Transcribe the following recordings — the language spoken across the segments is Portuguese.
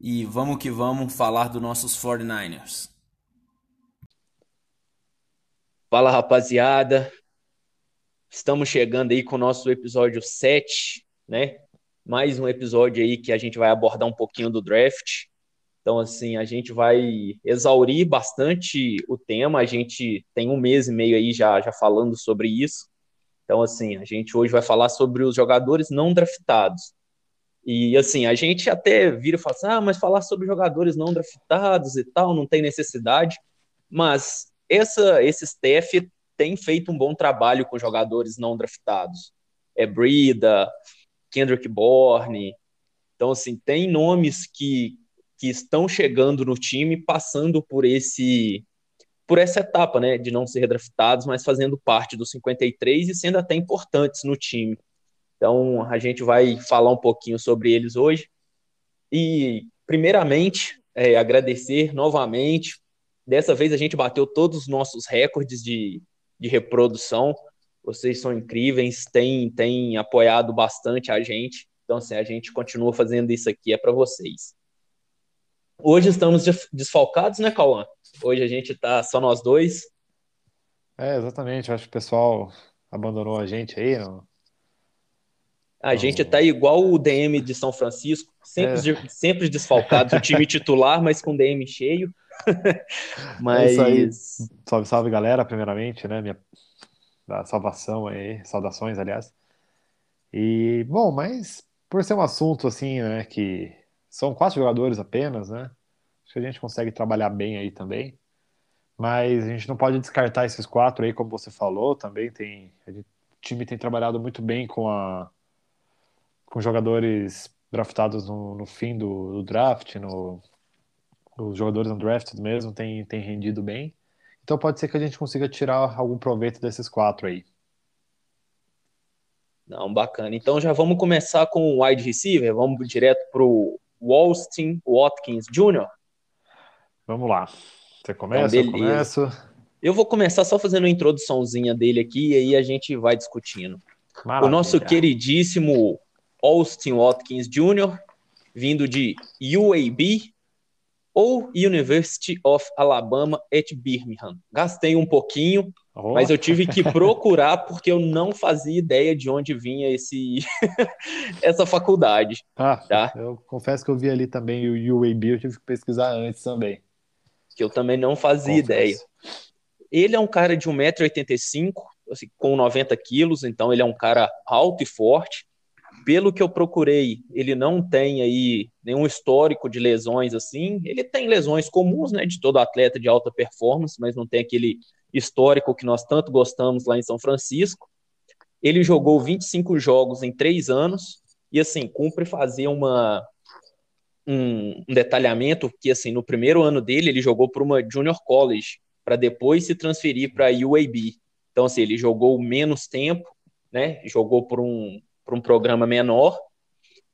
e vamos que vamos falar dos nossos 49ers. Fala rapaziada, estamos chegando aí com o nosso episódio 7, né? Mais um episódio aí que a gente vai abordar um pouquinho do draft. Então, assim, a gente vai exaurir bastante o tema. A gente tem um mês e meio aí já, já falando sobre isso. Então, assim, a gente hoje vai falar sobre os jogadores não draftados. E assim, a gente até vira e fala assim, ah, mas falar sobre jogadores não draftados e tal, não tem necessidade. Mas essa, esse staff tem feito um bom trabalho com jogadores não draftados. É Brida, Kendrick Bourne. Então, assim, tem nomes que, que estão chegando no time passando por esse por essa etapa, né, de não ser draftados, mas fazendo parte dos 53 e sendo até importantes no time. Então, a gente vai falar um pouquinho sobre eles hoje. E, primeiramente, é, agradecer novamente. Dessa vez a gente bateu todos os nossos recordes de, de reprodução. Vocês são incríveis, têm, têm apoiado bastante a gente. Então, assim, a gente continua fazendo isso aqui, é para vocês. Hoje estamos desfalcados, né, Cauã? Hoje a gente tá só nós dois. É, exatamente. Eu acho que o pessoal abandonou a gente aí, não, a gente tá igual o DM de São Francisco, sempre, é. sempre desfalcados, o time titular, mas com DM cheio. mas... É. Salve, salve, galera, primeiramente, né? Minha da salvação aí, saudações, aliás. E, bom, mas por ser um assunto assim, né, que são quatro jogadores apenas, né? Acho que a gente consegue trabalhar bem aí também. Mas a gente não pode descartar esses quatro aí, como você falou, também tem. Gente, o time tem trabalhado muito bem com a com jogadores draftados no, no fim do, do, draft, no, os jogadores undrafted mesmo têm, têm rendido bem. Então pode ser que a gente consiga tirar algum proveito desses quatro aí. Não, bacana. Então já vamos começar com o wide receiver, vamos direto para o Walston Watkins Jr. Vamos lá. Você começa? Então, eu começo. Eu vou começar só fazendo uma introduçãozinha dele aqui e aí a gente vai discutindo. Maravilha. O nosso queridíssimo Austin Watkins Jr., vindo de UAB ou University of Alabama at Birmingham. Gastei um pouquinho, oh. mas eu tive que procurar porque eu não fazia ideia de onde vinha esse essa faculdade. Ah, tá? eu confesso que eu vi ali também o UAB, eu tive que pesquisar antes também. Que eu também não fazia confesso. ideia. Ele é um cara de 1,85m, assim, com 90 quilos, então ele é um cara alto e forte pelo que eu procurei, ele não tem aí nenhum histórico de lesões assim. Ele tem lesões comuns, né, de todo atleta de alta performance, mas não tem aquele histórico que nós tanto gostamos lá em São Francisco. Ele jogou 25 jogos em três anos e assim cumpre fazer uma um, detalhamento que assim no primeiro ano dele ele jogou para uma junior college para depois se transferir para a UAB. Então assim ele jogou menos tempo, né? Jogou por um para um programa menor.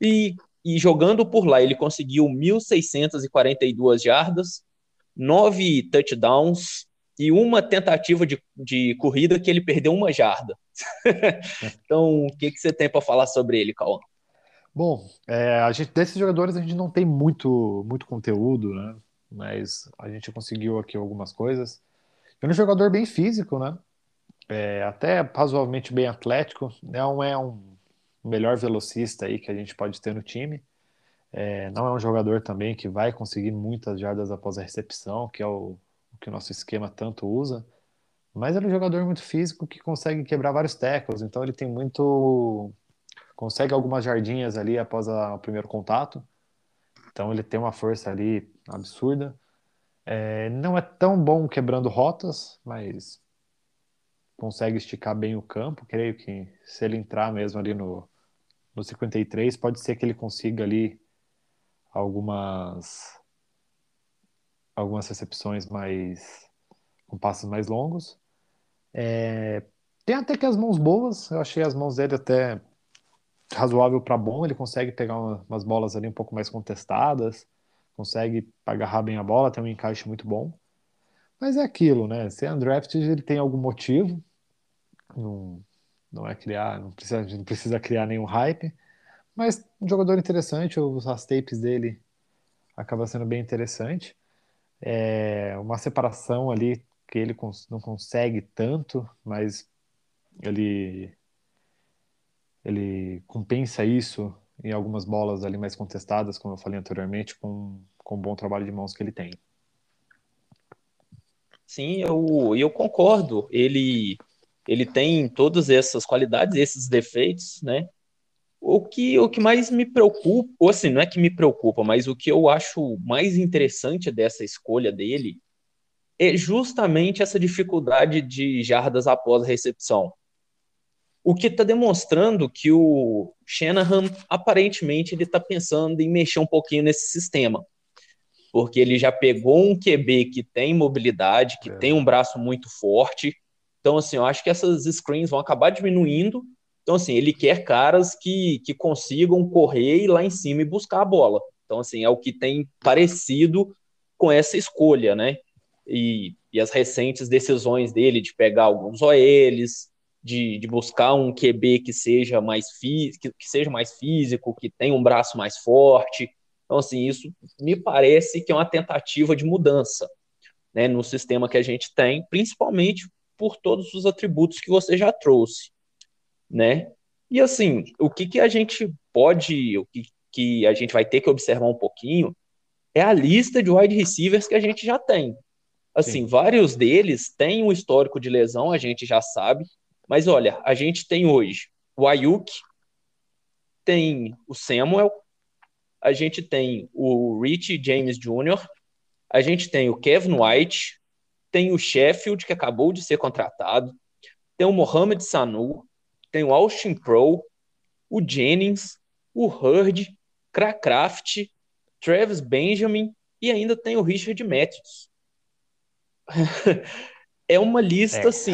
E, e jogando por lá, ele conseguiu 1.642 jardas, nove touchdowns e uma tentativa de, de corrida que ele perdeu uma jarda. então, o que, que você tem para falar sobre ele, Cauã? Bom, é, a gente, desses jogadores a gente não tem muito, muito conteúdo, né? Mas a gente conseguiu aqui algumas coisas. É um jogador bem físico, né? É, até razoavelmente bem atlético. Não é um melhor velocista aí que a gente pode ter no time. É, não é um jogador também que vai conseguir muitas jardas após a recepção, que é o, o que o nosso esquema tanto usa. Mas ele é um jogador muito físico que consegue quebrar vários tackles, então ele tem muito. consegue algumas jardinhas ali após a, o primeiro contato. Então ele tem uma força ali absurda. É, não é tão bom quebrando rotas, mas consegue esticar bem o campo. Creio que se ele entrar mesmo ali no, no 53, pode ser que ele consiga ali algumas algumas recepções mais com passos mais longos. É, tem até que as mãos boas, eu achei as mãos dele até razoável para bom, ele consegue pegar uma, umas bolas ali um pouco mais contestadas, consegue agarrar bem a bola, tem um encaixe muito bom. Mas é aquilo, né? Se é undrafted, ele tem algum motivo, não, não é criar, não precisa, não precisa criar nenhum hype, mas um jogador interessante, as tapes dele acaba sendo bem interessante. É uma separação ali que ele não consegue tanto, mas ele ele compensa isso em algumas bolas ali mais contestadas, como eu falei anteriormente, com, com o bom trabalho de mãos que ele tem. Sim, eu, eu concordo. Ele, ele tem todas essas qualidades, esses defeitos, né? O que, o que mais me preocupa, ou assim, não é que me preocupa, mas o que eu acho mais interessante dessa escolha dele é justamente essa dificuldade de jardas após a recepção. O que está demonstrando que o Shanahan, aparentemente, ele está pensando em mexer um pouquinho nesse sistema. Porque ele já pegou um QB que tem mobilidade, que é. tem um braço muito forte. Então, assim, eu acho que essas screens vão acabar diminuindo. Então, assim, ele quer caras que, que consigam correr e lá em cima e buscar a bola. Então, assim, é o que tem parecido com essa escolha, né? e, e as recentes decisões dele de pegar alguns OLs, de, de, buscar um QB que seja mais físico, que, que, seja mais físico, que tenha um braço mais forte. Então, assim, isso me parece que é uma tentativa de mudança né, no sistema que a gente tem, principalmente por todos os atributos que você já trouxe, né? E assim, o que, que a gente pode, o que, que a gente vai ter que observar um pouquinho é a lista de wide receivers que a gente já tem. Assim, Sim. vários deles têm um histórico de lesão, a gente já sabe. Mas olha, a gente tem hoje o Ayuk, tem o Samuel, a gente tem o Rich James Jr., a gente tem o Kevin White, tem o Sheffield, que acabou de ser contratado, tem o Mohamed Sanu, tem o Austin Pro, o Jennings, o Hurd, Cracraft, Travis Benjamin e ainda tem o Richard Matthews. é uma lista, é. assim,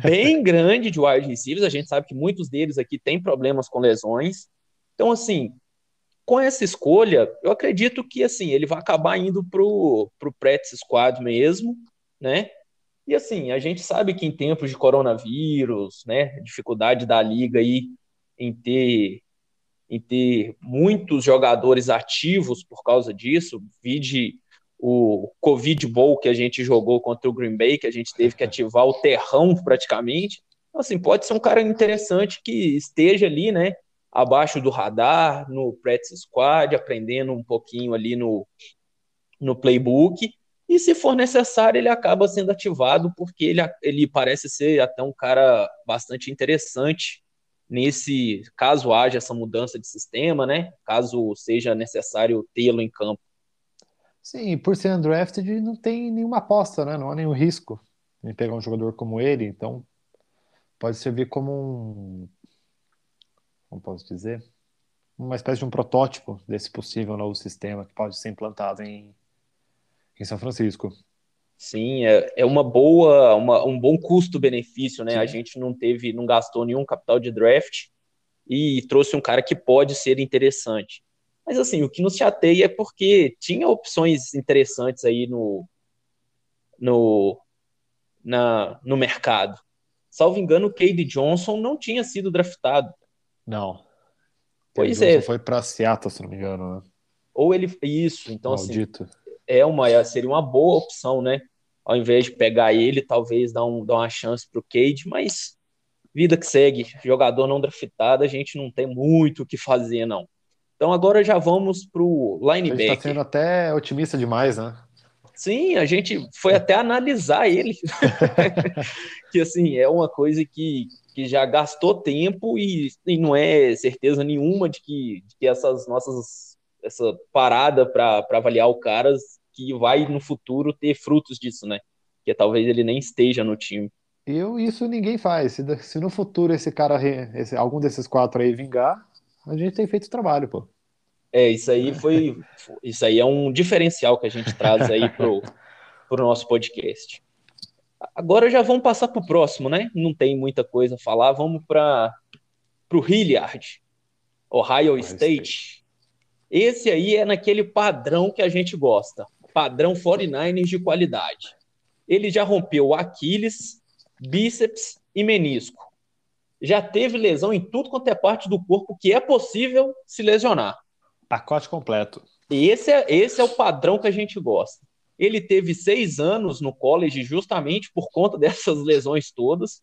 bem grande de wide receivers. A gente sabe que muitos deles aqui têm problemas com lesões. Então, assim, com essa escolha, eu acredito que, assim, ele vai acabar indo pro, pro practice squad mesmo, né? E, assim, a gente sabe que em tempos de coronavírus, né, dificuldade da liga aí em ter em ter muitos jogadores ativos por causa disso, vide o Covid Bowl que a gente jogou contra o Green Bay, que a gente teve que ativar o terrão praticamente. Então, assim, pode ser um cara interessante que esteja ali, né, abaixo do radar, no practice squad, aprendendo um pouquinho ali no, no playbook. E se for necessário, ele acaba sendo ativado, porque ele, ele parece ser até um cara bastante interessante nesse caso haja essa mudança de sistema, né? Caso seja necessário tê-lo em campo. Sim, por ser undrafted, não tem nenhuma aposta, né? Não há nenhum risco em pegar um jogador como ele, então pode servir como um. Como posso dizer? Uma espécie de um protótipo desse possível novo sistema que pode ser implantado em, em São Francisco. Sim, é, é uma boa, uma, um bom custo-benefício, né? Sim. A gente não teve, não gastou nenhum capital de draft e trouxe um cara que pode ser interessante. Mas assim, o que nos chateia é porque tinha opções interessantes aí no, no, na, no mercado. Salvo engano, o Cade Johnson não tinha sido draftado. Não. Pois é. foi para Seattle, se não me engano, né? Ou ele isso, então assim, Maldito. assim, é uma seria uma boa opção, né? Ao invés de pegar ele, talvez dar, um, dar uma chance pro Cade, mas vida que segue, jogador não draftado, a gente não tem muito o que fazer não. Então agora já vamos para o linebacker. A gente está sendo até otimista demais, né? Sim, a gente foi até analisar ele. que assim, é uma coisa que, que já gastou tempo e, e não é certeza nenhuma de que, de que essas nossas essa parada para avaliar o cara que vai no futuro ter frutos disso, né? Que talvez ele nem esteja no time. Eu, isso ninguém faz. Se, se no futuro esse cara, esse, algum desses quatro aí vingar, a gente tem feito o trabalho, pô. É, isso aí foi. Isso aí é um diferencial que a gente traz aí pro, pro nosso podcast. Agora já vamos passar pro próximo, né? Não tem muita coisa a falar. Vamos para pro Hilliard, Ohio, Ohio State. State. Esse aí é naquele padrão que a gente gosta. Padrão 49ers de qualidade. Ele já rompeu Aquiles, bíceps e menisco. Já teve lesão em tudo quanto é parte do corpo que é possível se lesionar. Pacote completo. Esse é, esse é o padrão que a gente gosta. Ele teve seis anos no college justamente por conta dessas lesões todas.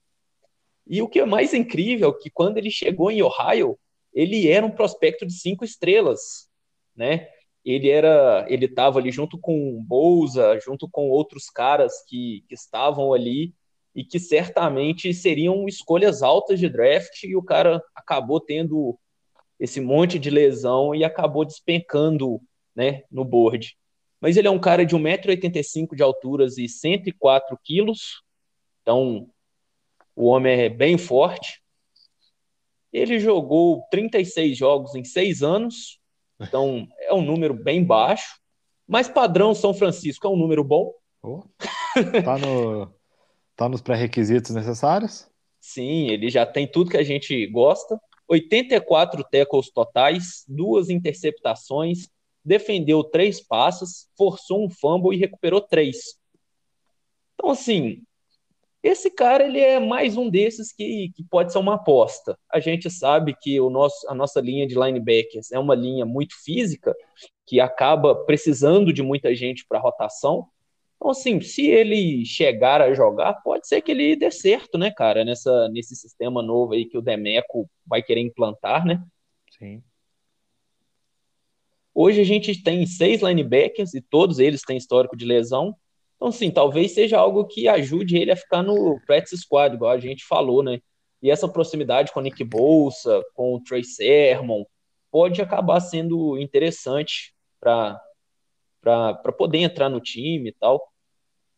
E o que é mais incrível é que quando ele chegou em Ohio, ele era um prospecto de cinco estrelas, né? Ele era, ele estava ali junto com Bolsa, junto com outros caras que, que estavam ali e que certamente seriam escolhas altas de draft e o cara acabou tendo esse monte de lesão e acabou despencando né, no board. Mas ele é um cara de 1,85m de alturas e 104 quilos, então o homem é bem forte. Ele jogou 36 jogos em seis anos, então é um número bem baixo, mas padrão São Francisco é um número bom. Oh, tá, no, tá nos pré-requisitos necessários? Sim, ele já tem tudo que a gente gosta. 84 tackles totais, duas interceptações, defendeu três passes, forçou um fumble e recuperou três. Então, assim, esse cara ele é mais um desses que, que pode ser uma aposta. A gente sabe que o nosso, a nossa linha de linebackers é uma linha muito física, que acaba precisando de muita gente para rotação. Então, assim, se ele chegar a jogar, pode ser que ele dê certo, né, cara, nessa, nesse sistema novo aí que o Demeco vai querer implantar, né? Sim. Hoje a gente tem seis linebackers e todos eles têm histórico de lesão. Então, sim, talvez seja algo que ajude ele a ficar no practice squad, igual a gente falou, né? E essa proximidade com o Nick Bolsa, com o Trey Sermon, pode acabar sendo interessante para poder entrar no time e tal.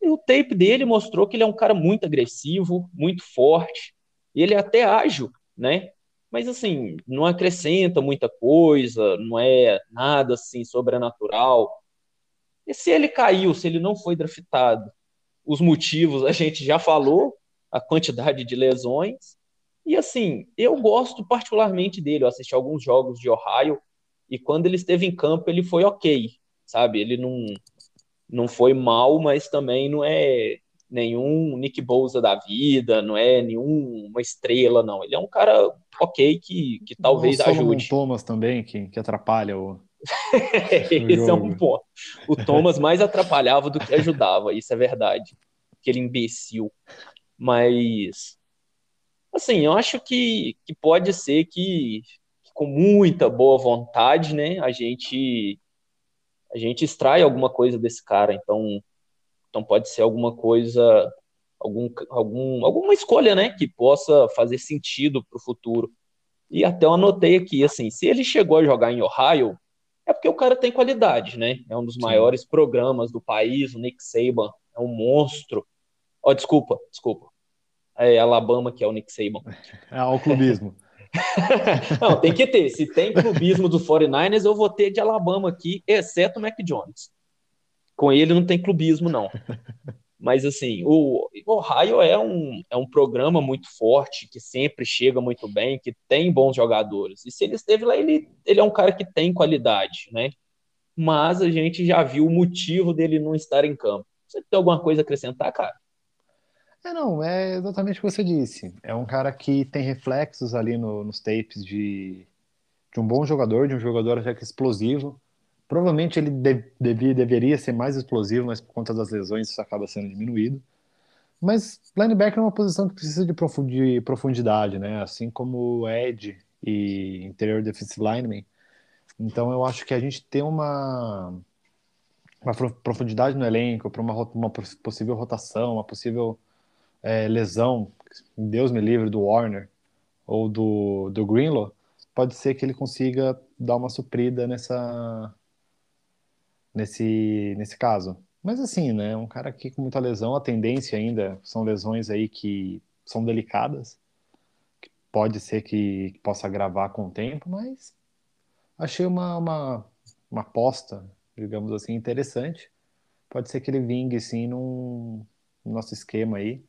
E o tape dele mostrou que ele é um cara muito agressivo, muito forte, e ele é até ágil, né? Mas assim, não acrescenta muita coisa, não é nada assim sobrenatural. E se ele caiu, se ele não foi draftado, os motivos a gente já falou, a quantidade de lesões. E assim, eu gosto particularmente dele, eu assisti alguns jogos de Ohio e quando ele esteve em campo, ele foi ok sabe? Ele não, não foi mal, mas também não é nenhum Nick Bouza da vida, não é nenhuma estrela, não. Ele é um cara ok que, que talvez ajude. O Thomas também, que, que atrapalha o. Esse é um ponto. O Thomas mais atrapalhava do que ajudava, isso é verdade. Aquele imbecil. Mas, assim, eu acho que, que pode ser que, que com muita boa vontade, né, a gente a gente extrai alguma coisa desse cara. Então, então pode ser alguma coisa, algum, algum, alguma escolha, né, que possa fazer sentido para o futuro. E até eu anotei aqui, assim, se ele chegou a jogar em Ohio, é porque o cara tem qualidade, né? É um dos Sim. maiores programas do país, o Nick Saban é um monstro. Ó, oh, desculpa, desculpa. É Alabama que é o Nick Saban. É o clubismo. não, tem que ter. Se tem clubismo do 49ers, eu vou ter de Alabama aqui, exceto o Mac Jones. Com ele não tem clubismo, não. Mas assim, o Ohio é um, é um programa muito forte, que sempre chega muito bem, que tem bons jogadores. E se ele esteve lá, ele, ele é um cara que tem qualidade, né? Mas a gente já viu o motivo dele não estar em campo. Você tem alguma coisa a acrescentar, cara? É, não, é exatamente o que você disse. É um cara que tem reflexos ali no, nos tapes de, de um bom jogador, de um jogador até que explosivo. Provavelmente ele de, devia, deveria ser mais explosivo, mas por conta das lesões isso acaba sendo diminuído. Mas linebacker é uma posição que precisa de profundidade, né? Assim como Ed e interior defensive lineman. Então eu acho que a gente tem uma, uma profundidade no elenco para uma, uma possível rotação, uma possível é, lesão, Deus me livre, do Warner ou do, do Greenlaw, pode ser que ele consiga dar uma suprida nessa nesse, nesse caso. Mas assim, né, um cara aqui com muita lesão, a tendência ainda são lesões aí que são delicadas, que pode ser que, possa agravar com o tempo, mas achei uma, uma, uma aposta, digamos assim, interessante. Pode ser que ele vingue, sim, num, no nosso esquema aí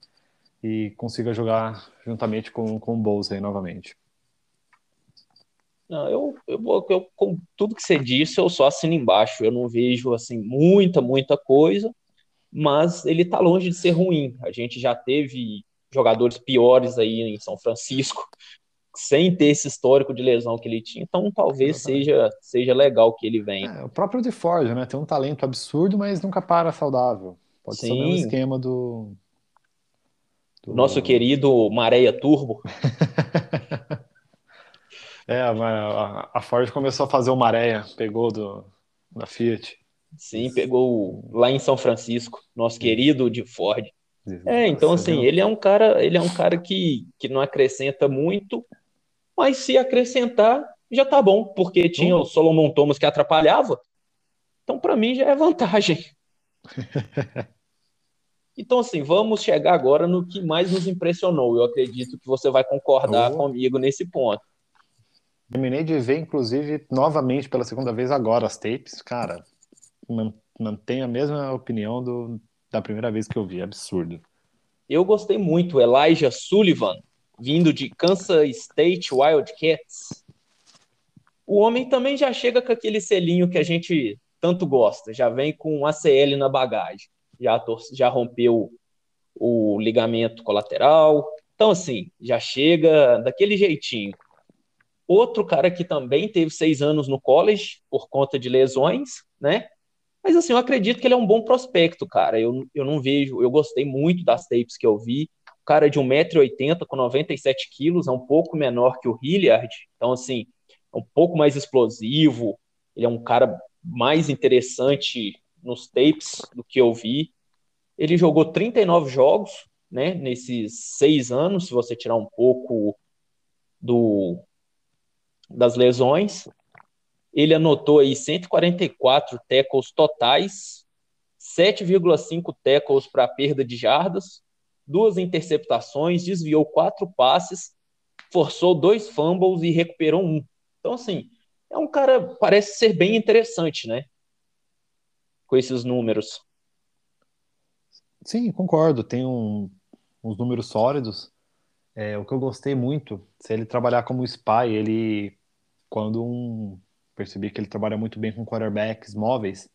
e consiga jogar juntamente com, com o Bolsa aí novamente. Não, eu, eu, eu, com tudo que você disse, eu só assino embaixo. Eu não vejo assim muita, muita coisa, mas ele tá longe de ser ruim. A gente já teve jogadores piores aí em São Francisco, sem ter esse histórico de lesão que ele tinha. Então, talvez seja, seja legal que ele venha. É, o próprio de Ford, né? Tem um talento absurdo, mas nunca para saudável. Pode Sim. ser o mesmo esquema do, do... Nosso querido Mareia Turbo. é, a, a, Ford começou a fazer o Mareia, pegou do, da Fiat. Sim, pegou lá em São Francisco, nosso querido de Ford. É, então assim, ele é um cara, ele é um cara que, que não acrescenta muito, mas se acrescentar, já tá bom, porque tinha o Solomon Thomas que atrapalhava. Então, para mim, já é vantagem. Então, assim, vamos chegar agora no que mais nos impressionou. Eu acredito que você vai concordar oh. comigo nesse ponto. Terminei de ver, inclusive, novamente pela segunda vez agora as tapes. Cara, mantenho a mesma opinião do, da primeira vez que eu vi. Absurdo. Eu gostei muito. Elijah Sullivan, vindo de Kansas State Wildcats. O homem também já chega com aquele selinho que a gente tanto gosta. Já vem com um ACL na bagagem já, já rompeu o ligamento colateral. Então, assim, já chega daquele jeitinho. Outro cara que também teve seis anos no college por conta de lesões, né? Mas, assim, eu acredito que ele é um bom prospecto, cara. Eu, eu não vejo, eu gostei muito das tapes que eu vi. O cara é de 1,80m com 97 quilos, é um pouco menor que o Hilliard. Então, assim, é um pouco mais explosivo. Ele é um cara mais interessante nos tapes do que eu vi. Ele jogou 39 jogos, né, nesses seis anos, se você tirar um pouco do das lesões. Ele anotou aí 144 tackles totais, 7,5 tackles para perda de jardas, duas interceptações, desviou quatro passes, forçou dois fumbles e recuperou um. Então, assim, é um cara, parece ser bem interessante, né? com esses números. Sim, concordo. Tem um, uns números sólidos. É, o que eu gostei muito, se ele trabalhar como spy, ele quando um percebi que ele trabalha muito bem com quarterbacks móveis,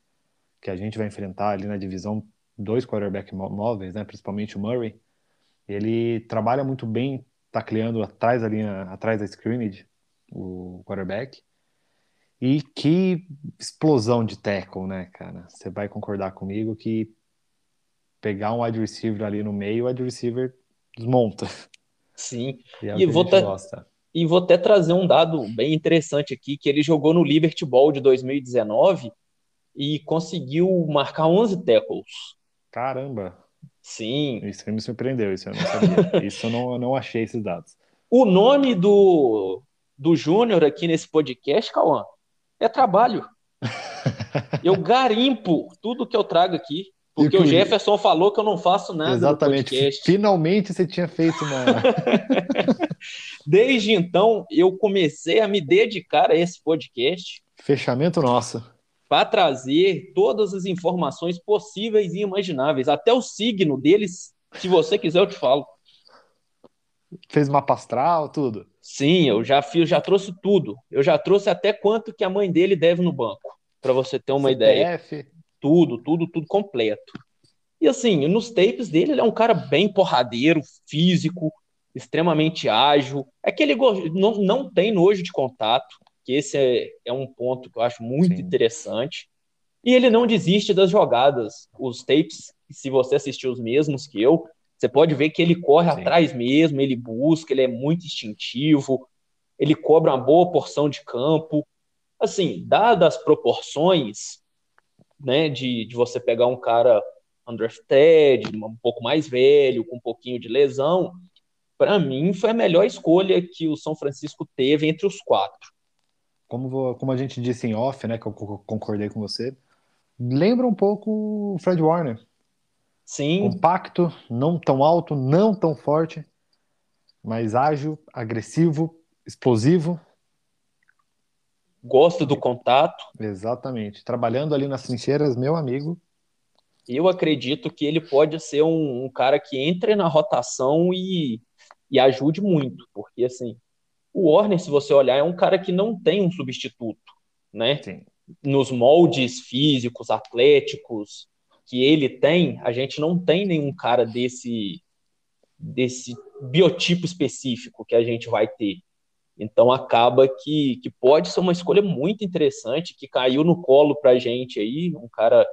que a gente vai enfrentar ali na divisão dois quarterbacks móveis, né, principalmente o Murray. Ele trabalha muito bem tacleando atrás da linha, atrás da scrimmage, o quarterback. E que explosão de tackle, né, cara? Você vai concordar comigo que pegar um wide receiver ali no meio, o wide receiver desmonta. Sim. E, é e vou até, e vou até trazer um dado bem interessante aqui, que ele jogou no Liberty Bowl de 2019 e conseguiu marcar 11 tackles. Caramba! Sim. Isso me surpreendeu, isso eu não sabia. isso eu não, eu não achei esses dados. O nome do, do Júnior aqui nesse podcast, Cauã, é trabalho. eu garimpo tudo que eu trago aqui. Porque o Jefferson falou que eu não faço nada Exatamente. Finalmente você tinha feito uma. Desde então, eu comecei a me dedicar a esse podcast. Fechamento nosso. Para trazer todas as informações possíveis e imagináveis. Até o signo deles, se você quiser, eu te falo. Fez mapa astral, tudo? Sim, eu já fiz, já trouxe tudo. Eu já trouxe até quanto que a mãe dele deve no banco, para você ter uma CPF. ideia. Tudo, tudo, tudo completo. E assim, nos tapes dele, ele é um cara bem porradeiro, físico, extremamente ágil. É que ele não, não tem nojo de contato, que esse é, é um ponto que eu acho muito Sim. interessante. E ele não desiste das jogadas. Os tapes, se você assistiu os mesmos que eu, você pode ver que ele corre Sim. atrás mesmo, ele busca, ele é muito instintivo, ele cobra uma boa porção de campo. Assim, dadas as proporções, né, de, de você pegar um cara undrafted, um pouco mais velho, com um pouquinho de lesão, para mim foi a melhor escolha que o São Francisco teve entre os quatro. Como, como a gente disse em off, né, que eu concordei com você, lembra um pouco o Fred Warner. Sim. Compacto, não tão alto, não tão forte, mas ágil, agressivo, explosivo. Gosta do contato. Exatamente. Trabalhando ali nas trincheiras, meu amigo. Eu acredito que ele pode ser um, um cara que entre na rotação e, e ajude muito, porque assim, o Warner, se você olhar, é um cara que não tem um substituto, né? Sim. Nos moldes físicos, atléticos que ele tem, a gente não tem nenhum cara desse desse biotipo específico que a gente vai ter. Então acaba que, que pode ser uma escolha muito interessante, que caiu no colo pra gente aí, um cara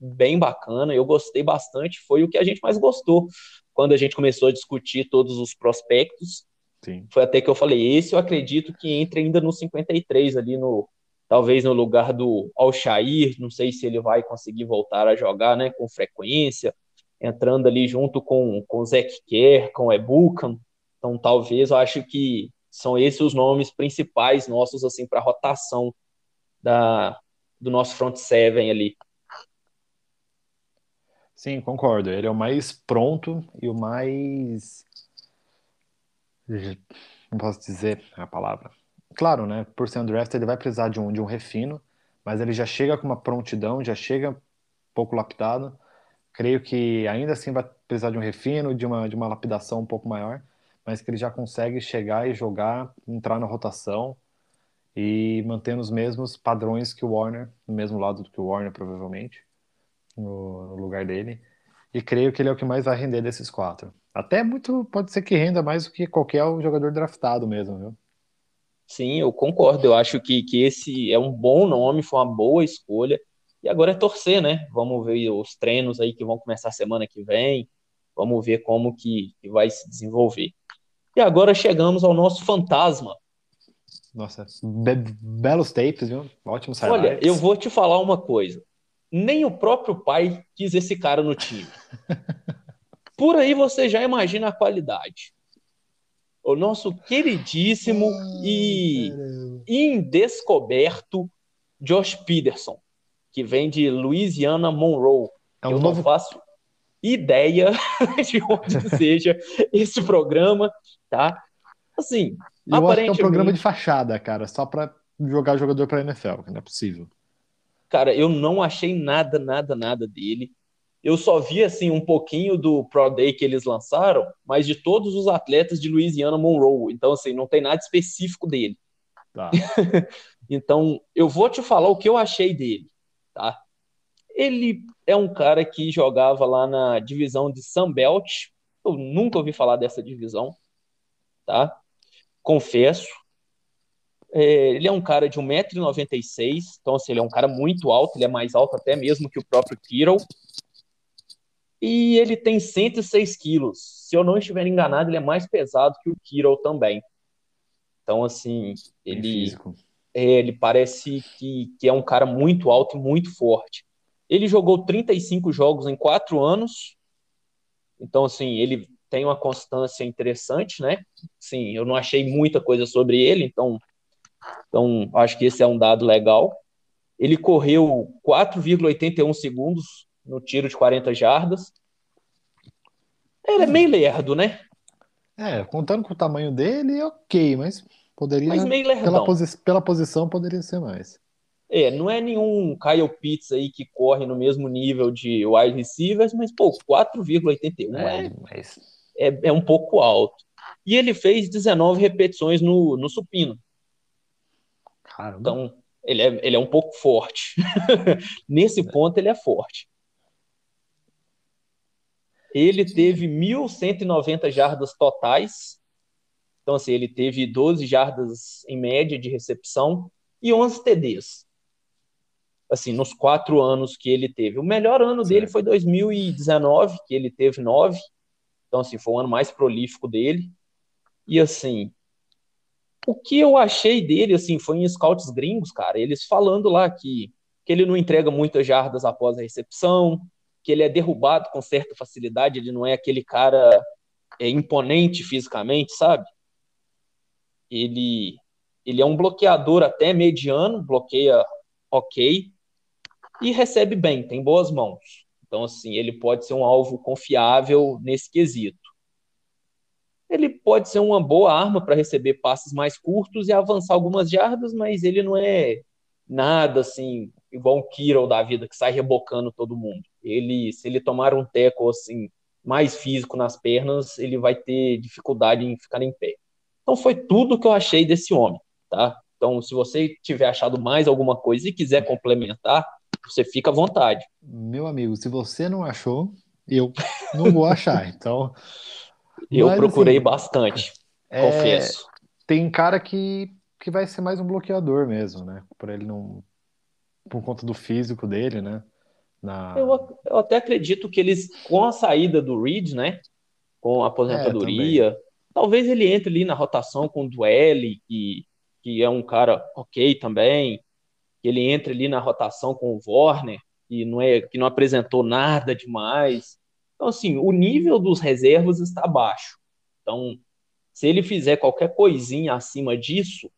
bem bacana, eu gostei bastante, foi o que a gente mais gostou quando a gente começou a discutir todos os prospectos. Sim. Foi até que eu falei, esse eu acredito que entre ainda no 53 ali no talvez no lugar do Alshair, não sei se ele vai conseguir voltar a jogar, né, com frequência, entrando ali junto com com o Zach Kerr, com o Ebukan. Então talvez eu acho que são esses os nomes principais nossos assim para rotação da do nosso front seven ali. Sim, concordo. Ele é o mais pronto e o mais. Não posso dizer a palavra. Claro, né? Por ser undrafted, ele vai precisar de um, de um refino, mas ele já chega com uma prontidão, já chega pouco lapidado. Creio que ainda assim vai precisar de um refino, de uma, de uma lapidação um pouco maior, mas que ele já consegue chegar e jogar, entrar na rotação e mantendo os mesmos padrões que o Warner, no mesmo lado do que o Warner, provavelmente, no, no lugar dele. E creio que ele é o que mais vai render desses quatro. Até muito pode ser que renda mais do que qualquer jogador draftado mesmo, viu? Sim, eu concordo. Eu acho que, que esse é um bom nome, foi uma boa escolha. E agora é torcer, né? Vamos ver os treinos aí que vão começar semana que vem. Vamos ver como que, que vai se desenvolver. E agora chegamos ao nosso fantasma. Nossa, be belos tapes, viu? Ótimo Olha, eu vou te falar uma coisa. Nem o próprio pai quis esse cara no time. Por aí você já imagina a qualidade. O nosso queridíssimo Ai, e caramba. indescoberto Josh Peterson, que vem de Louisiana Monroe. É um eu novo... não faço ideia de onde seja esse programa, tá? Assim, eu aparentemente... acho que é um programa de fachada, cara, só para jogar jogador para NFL, que não é possível. Cara, eu não achei nada, nada, nada dele. Eu só vi assim um pouquinho do Pro Day que eles lançaram, mas de todos os atletas de Louisiana Monroe. Então, assim, não tem nada específico dele. Tá. então, eu vou te falar o que eu achei dele, tá? Ele é um cara que jogava lá na divisão de Sunbelt. Eu nunca ouvi falar dessa divisão, tá? Confesso. É, ele é um cara de 1,96m, então assim, ele é um cara muito alto, ele é mais alto até mesmo que o próprio Kittle. E ele tem 106 quilos. Se eu não estiver enganado, ele é mais pesado que o Kittle também. Então, assim, ele, é, ele parece que, que é um cara muito alto e muito forte. Ele jogou 35 jogos em quatro anos. Então, assim, ele tem uma constância interessante, né? Sim, eu não achei muita coisa sobre ele, então, então acho que esse é um dado legal. Ele correu 4,81 segundos no tiro de 40 jardas. Ele é meio lerdo, né? É, contando com o tamanho dele, ok, mas poderia. Mas meio lerdão. Pela, posi pela posição, poderia ser mais. É, não é nenhum Kyle Pitts aí que corre no mesmo nível de wide receivers, mas, pô, 4,81 é, é, mas... é, é um pouco alto. E ele fez 19 repetições no, no supino. Caramba. Então, ele é, ele é um pouco forte. Nesse ponto, ele é forte. Ele teve 1.190 jardas totais. Então, assim, ele teve 12 jardas em média de recepção e 11 TDs. Assim, nos quatro anos que ele teve. O melhor ano dele foi 2019, que ele teve nove. Então, assim, foi o ano mais prolífico dele. E, assim, o que eu achei dele, assim, foi em scouts gringos, cara, eles falando lá que, que ele não entrega muitas jardas após a recepção, que ele é derrubado com certa facilidade, ele não é aquele cara é, imponente fisicamente, sabe? Ele, ele é um bloqueador até mediano, bloqueia ok, e recebe bem, tem boas mãos. Então, assim, ele pode ser um alvo confiável nesse quesito. ele pode ser uma boa arma para receber passes mais curtos e avançar algumas jardas, mas ele não é nada assim, igual o Kiro da vida, que sai rebocando todo mundo. Ele, se ele tomar um teco assim, mais físico nas pernas, ele vai ter dificuldade em ficar em pé. Então foi tudo que eu achei desse homem, tá? Então, se você tiver achado mais alguma coisa e quiser complementar, você fica à vontade. Meu amigo, se você não achou, eu não vou achar. Então, eu Mas, procurei assim, bastante, é, confesso. Tem cara que, que vai ser mais um bloqueador mesmo, né? Por ele não. Por conta do físico dele, né? Na... Eu, eu até acredito que eles, com a saída do Reed, né? Com a aposentadoria, é, talvez ele entre ali na rotação com o Duelle, que, que é um cara ok também. Que ele entre ali na rotação com o Warner, que não, é, que não apresentou nada demais. Então, assim, o nível dos reservas está baixo. Então, se ele fizer qualquer coisinha acima disso,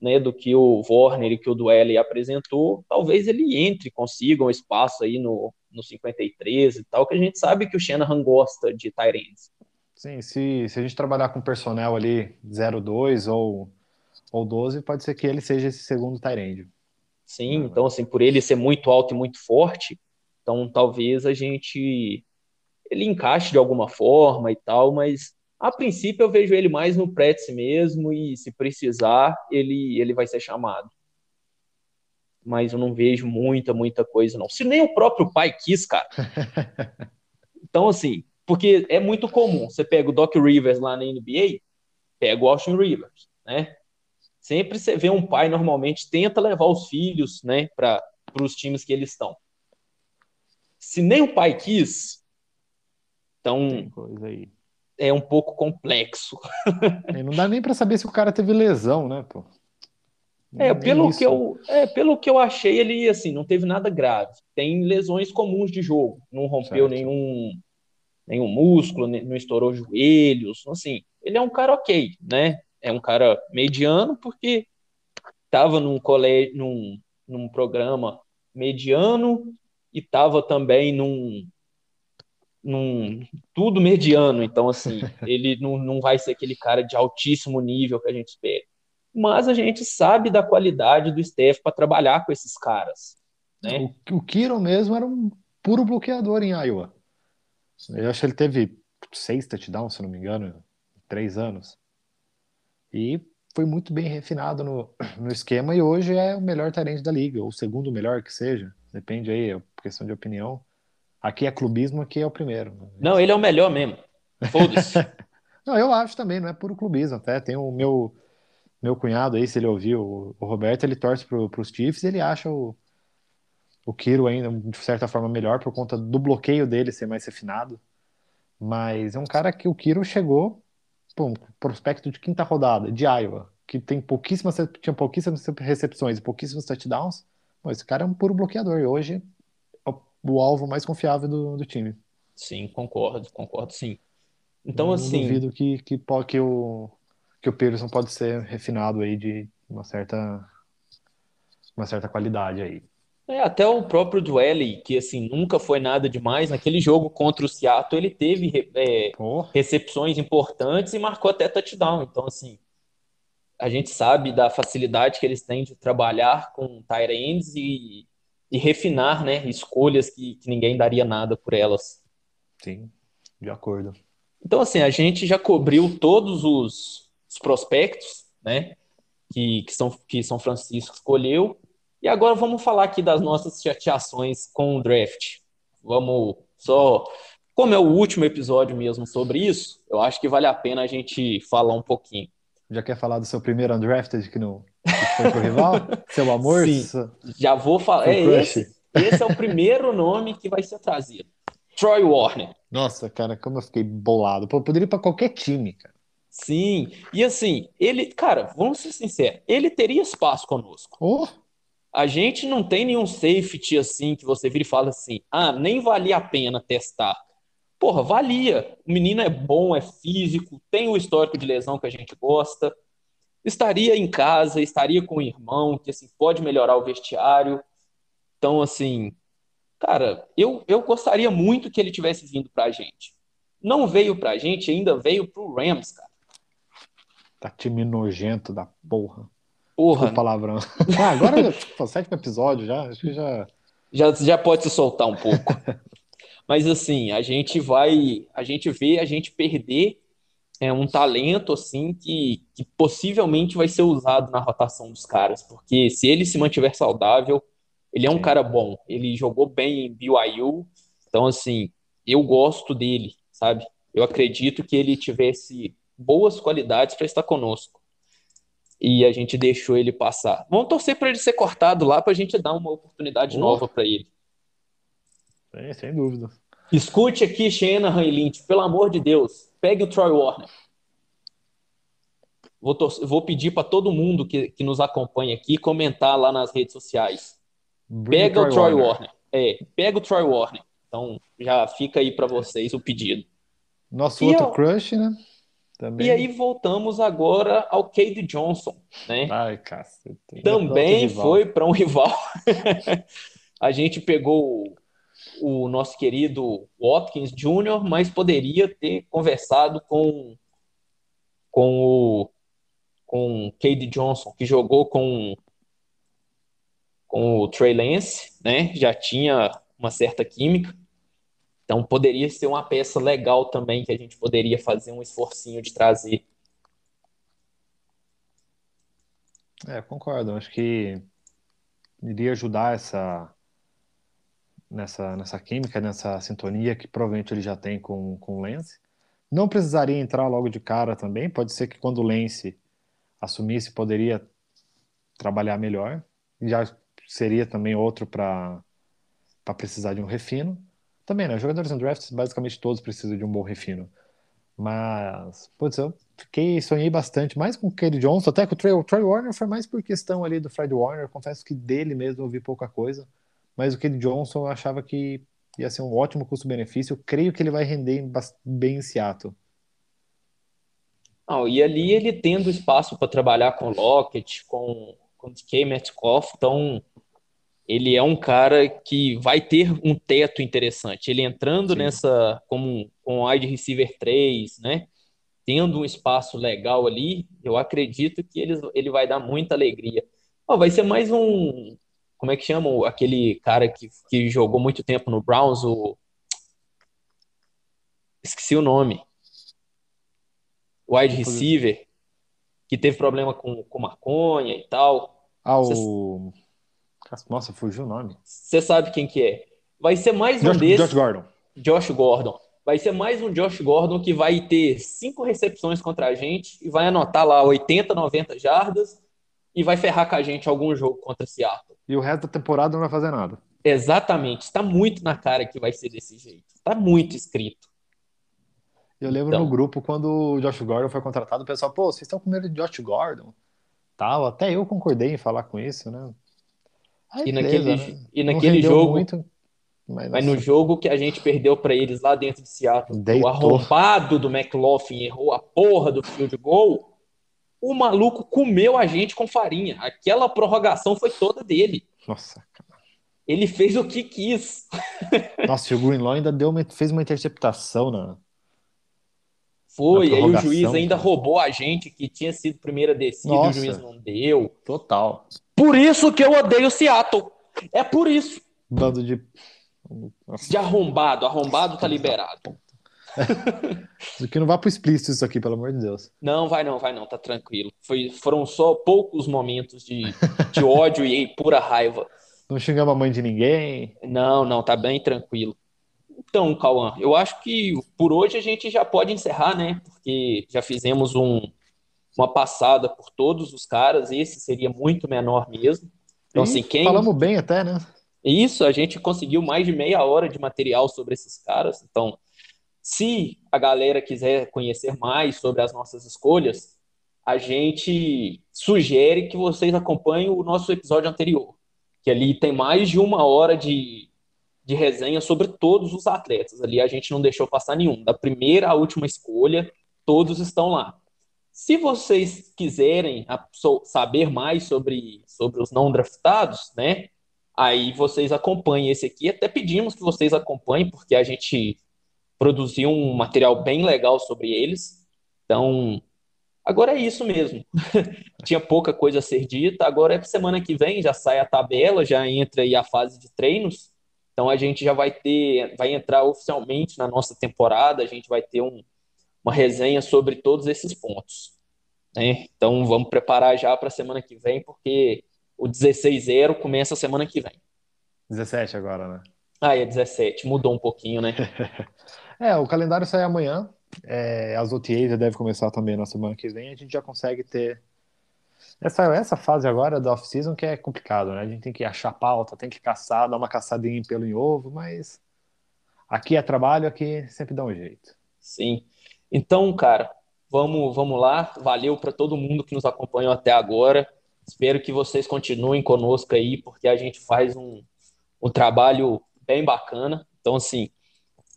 né, do que o Warner e que o Duelle apresentou, talvez ele entre, consiga um espaço aí no, no 53 e tal, que a gente sabe que o Shanahan gosta de Tyrands. Sim, se, se a gente trabalhar com personnel ali 02 ou, ou 12, pode ser que ele seja esse segundo Tyrande. Sim, então assim, por ele ser muito alto e muito forte, então talvez a gente ele encaixe de alguma forma e tal, mas a princípio eu vejo ele mais no Pretz mesmo e se precisar ele ele vai ser chamado. Mas eu não vejo muita, muita coisa não. Se nem o próprio pai quis, cara. Então assim, porque é muito comum, você pega o Doc Rivers lá na NBA, pega o Austin Rivers, né? Sempre você vê um pai normalmente tenta levar os filhos, né, para os times que eles estão. Se nem o pai quis, então, é um pouco complexo. É, não dá nem para saber se o cara teve lesão, né, pô? É, pelo que, eu, é, pelo que eu achei, ele assim, não teve nada grave. Tem lesões comuns de jogo. Não rompeu nenhum, nenhum músculo, não estourou joelhos. Assim, ele é um cara ok, né? É um cara mediano, porque estava num colégio, num, num programa mediano e estava também num, num tudo mediano, então assim, ele não, não vai ser aquele cara de altíssimo nível que a gente espera. Mas a gente sabe da qualidade do Steph para trabalhar com esses caras. Né? O, o Kiro mesmo era um puro bloqueador em Iowa. Eu acho que ele teve seis touchdowns, se não me engano, em três anos. E foi muito bem refinado no, no esquema e hoje é o melhor talento da liga, ou o segundo melhor que seja. Depende aí, é questão de opinião. Aqui é clubismo, aqui é o primeiro. Não, ele é o melhor mesmo. Foda-se. não, eu acho também, não é puro clubismo. Até tem o meu meu cunhado aí, se ele ouviu, o Roberto, ele torce para os Chiefs ele acha o, o Kiro ainda, de certa forma, melhor por conta do bloqueio dele ser mais refinado. Mas é um cara que o Kiro chegou, pô, prospecto de quinta rodada, de Iowa, que tem pouquíssimas, tinha pouquíssimas recepções e pouquíssimos touchdowns. Pô, esse cara é um puro bloqueador e hoje o alvo mais confiável do, do time. Sim, concordo, concordo sim. Então, não assim. duvido que, que, que, o, que o Pearson pode ser refinado aí de uma certa, uma certa qualidade aí. É, até o próprio Dwelly, que assim, nunca foi nada demais, naquele jogo contra o Seattle, ele teve é, recepções importantes e marcou até touchdown. Então, assim, a gente sabe da facilidade que eles têm de trabalhar com ends e e refinar, né, escolhas que, que ninguém daria nada por elas. Sim, de acordo. Então, assim, a gente já cobriu todos os, os prospectos, né, que, que, são, que São Francisco escolheu. E agora vamos falar aqui das nossas chateações com o draft. Vamos só. Como é o último episódio mesmo sobre isso, eu acho que vale a pena a gente falar um pouquinho. Já quer falar do seu primeiro undrafted que não, foi pro rival? Seu amor? Sim, já vou falar. É esse, esse é o primeiro nome que vai ser trazido. Troy Warner. Nossa, cara, como eu fiquei bolado. Pô, poderia ir pra qualquer time, cara. Sim, e assim, ele, cara, vamos ser sinceros, ele teria espaço conosco. Oh. A gente não tem nenhum safety assim que você vira e fala assim: ah, nem valia a pena testar. Porra, valia. O menino é bom, é físico, tem o histórico de lesão que a gente gosta estaria em casa, estaria com o irmão, que assim pode melhorar o vestiário. Então, assim, cara, eu, eu gostaria muito que ele tivesse vindo para a gente. não veio pra gente, ainda veio pro Rams, cara. Tá time nojento da porra. Porra. Desculpa o palavrão. Ah, agora, pô, sétimo episódio já, acho que já. Já, já pode se soltar um pouco. Mas assim, a gente vai, a gente vê a gente perder é, um talento assim que, que possivelmente vai ser usado na rotação dos caras, porque se ele se mantiver saudável, ele é um Sim. cara bom, ele jogou bem em BYU, então assim, eu gosto dele, sabe? Eu acredito que ele tivesse boas qualidades para estar conosco. E a gente deixou ele passar. Vamos torcer para ele ser cortado lá para a gente dar uma oportunidade nova para ele. Sem, sem dúvida. Escute aqui, Shanahan e Lynch, pelo amor de Deus, pegue o Troy Warner. Vou, vou pedir para todo mundo que, que nos acompanha aqui comentar lá nas redes sociais. Bring Pega o Troy Warner. Warner. É, pega o Troy Warner. Então já fica aí para vocês o pedido. Nosso E outro eu- crush, né? Também. E aí voltamos agora ao Cade Johnson, né? Ai, cacete. Também rival. foi para um rival. A gente pegou o, nosso querido Watkins Jr., mas poderia ter conversado com, com o com Cade Johnson, que jogou com, com o Trey Lance, né? Já tinha uma certa química. Então poderia ser uma peça legal também que a gente poderia fazer um esforcinho de trazer. É, concordo. Acho que iria ajudar essa nessa, nessa química, nessa sintonia que provavelmente ele já tem com, com o Lance. Não precisaria entrar logo de cara também. Pode ser que quando o Lance assumisse, poderia trabalhar melhor. Já seria também outro para precisar de um refino. Também, né? Jogadores em drafts, basicamente todos precisam de um bom refino. Mas, putz, eu fiquei, sonhei bastante, mais com o Cade Johnson, até com o Troy, o Troy Warner foi mais por questão ali do Fred Warner, confesso que dele mesmo eu vi pouca coisa, mas o Cade Johnson eu achava que ia ser um ótimo custo-benefício, creio que ele vai render bem em Seattle. Não, e ali ele tendo espaço para trabalhar com Lockett, com, com DK Metcalf, então ele é um cara que vai ter um teto interessante. Ele entrando Sim. nessa como com wide receiver 3, né? Tendo um espaço legal ali, eu acredito que ele, ele vai dar muita alegria. Ó, vai ser mais um, como é que chama aquele cara que, que jogou muito tempo no Browns, o esqueci o nome. Wide receiver, que teve problema com, com maconha e tal. Ah, o... Nossa, fugiu o nome. Você sabe quem que é. Vai ser mais um Josh, desses, Josh Gordon. Josh Gordon. Vai ser mais um Josh Gordon que vai ter cinco recepções contra a gente e vai anotar lá 80, 90 jardas e vai ferrar com a gente algum jogo contra Seattle. E o resto da temporada não vai fazer nada. Exatamente. Está muito na cara que vai ser desse jeito. Está muito escrito. Eu lembro Então. no grupo quando o Josh Gordon foi contratado, o pessoal, pô, vocês estão com medo de Josh Gordon? Tal, até eu concordei em falar com isso, né? Aí, E beleza, naquele, né? e naquele jogo, muito, mas, mas no nossa, jogo que a gente perdeu para eles lá dentro de Seattle, o Deitou. arrombado do McLaughlin errou a porra do field goal, o maluco comeu a gente com farinha. Aquela prorrogação foi toda dele. nossa, cara. Ele fez o que quis. Nossa, e o Greenlaw ainda deu uma- fez uma interceptação na. Foi, Na aí o juiz ainda roubou a gente, que tinha sido primeira descida, e o Nossa. juiz não deu. Total. Por isso que eu odeio Seattle. É por isso. Bando de. Nossa, De arrombado. Arrombado tá liberado. isso aqui não vai pro explícito isso aqui, pelo amor de Deus. Não, vai não, vai não, tá tranquilo. Foi, foram só poucos momentos de, de ódio e pura raiva. Não xingamos a mãe de ninguém. Não, não, tá bem tranquilo. Então, Cauã, eu acho que por hoje a gente já pode encerrar, né? Porque já fizemos um, uma passada por todos os caras, esse seria muito menor mesmo. Então, E assim, quem. Falamos bem até, né? Isso, a gente conseguiu mais de meia hora de material sobre esses caras. Então, se a galera quiser conhecer mais sobre as nossas escolhas, a gente sugere que vocês acompanhem o nosso episódio anterior, que ali tem mais de uma hora de, de resenha sobre todos os atletas. Ali a gente não deixou passar nenhum. Da primeira à última escolha, todos estão lá. Se vocês quiserem saber mais sobre, sobre os não draftados, né? Aí vocês acompanhem esse aqui. Até pedimos que vocês acompanhem, porque a gente produzir um material bem legal sobre eles. Então, agora é isso mesmo. Tinha pouca coisa a ser dita, agora é semana que vem já sai a tabela, já entra aí a fase de treinos. Então a gente já vai ter, vai entrar oficialmente na nossa temporada, a gente vai ter um, uma resenha sobre todos esses pontos. Né? Então vamos preparar já para a semana que vem, porque o 16-0 começa a semana que vem. 17 agora, né? Ah, é 17, mudou um pouquinho, né? é, o calendário sai amanhã, é, as OTAs já devem começar também na semana que vem, a gente já consegue ter essa, essa fase agora da off-season que é complicado, né? A gente tem que achar pauta, tem que caçar, dar uma caçadinha em pelo em ovo, mas aqui é trabalho, aqui sempre dá um jeito. Sim. Então, cara, vamos, vamos lá. Valeu para todo mundo que nos acompanhou até agora. Espero que vocês continuem conosco aí, porque a gente faz um, um trabalho bem bacana. Então, assim,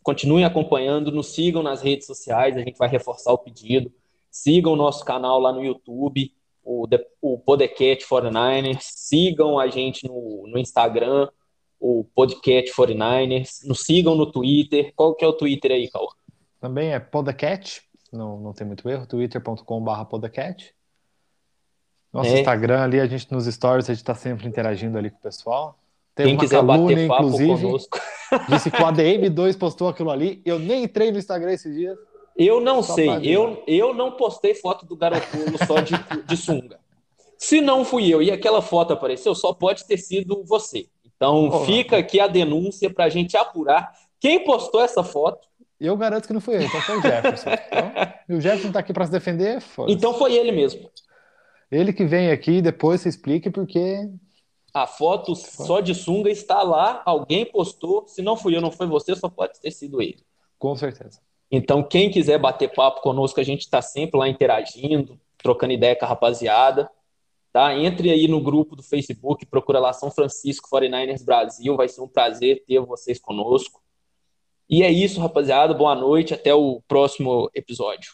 continuem acompanhando, nos sigam nas redes sociais, a gente vai reforçar o pedido. Sigam o nosso canal lá no YouTube, o, o Podcast 49ers. Sigam a gente no, no Instagram, o Podcast 49ers. Nos sigam no Twitter. Qual que é o Twitter aí, Cal? Também é Podcast, não, não tem muito erro, twitter.com.br podcast. Nosso é. Instagram ali, a gente nos stories, a gente está sempre interagindo ali com o pessoal. Teve Quem quiser calúnia, bater papo inclusive, conosco. Disse que o ADM2 postou aquilo ali. Eu nem entrei no Instagram esses dias. Eu não sei. Eu, eu não postei foto do garotinho só de, de sunga. Se não fui eu e aquela foto apareceu, só pode ter sido você. Então oh, fica aqui a denúncia para a gente apurar quem postou essa foto. Eu garanto que não fui eu, então foi o Jefferson. Então, o Jefferson está aqui para se defender. Então foi ele mesmo. Ele que vem aqui depois se explique porque a foto só de sunga está lá, alguém postou. Se não fui eu, não foi você, só pode ter sido ele. Com certeza. Então, quem quiser bater papo conosco, a gente está sempre lá interagindo, trocando ideia com a rapaziada. Tá? Entre aí no grupo do Facebook, procura lá São Francisco 49ers Brasil. Vai ser um prazer ter vocês conosco. E é isso, rapaziada. Boa noite. Até o próximo episódio.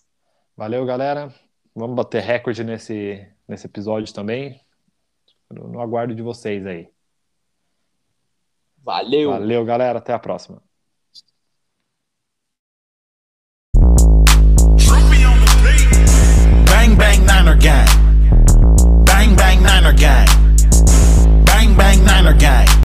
Valeu, galera. Vamos bater recorde nesse, nesse episódio também. No aguardo de vocês aí. Valeu. Valeu, galera. Até a próxima. Bang bang niner gang. Bang bang niner gang. Bang bang niner gang.